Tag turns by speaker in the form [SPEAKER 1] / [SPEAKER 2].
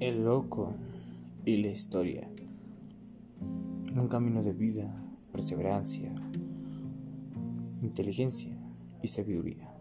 [SPEAKER 1] El loco y la historia. Un camino de vida, perseverancia, inteligencia y sabiduría.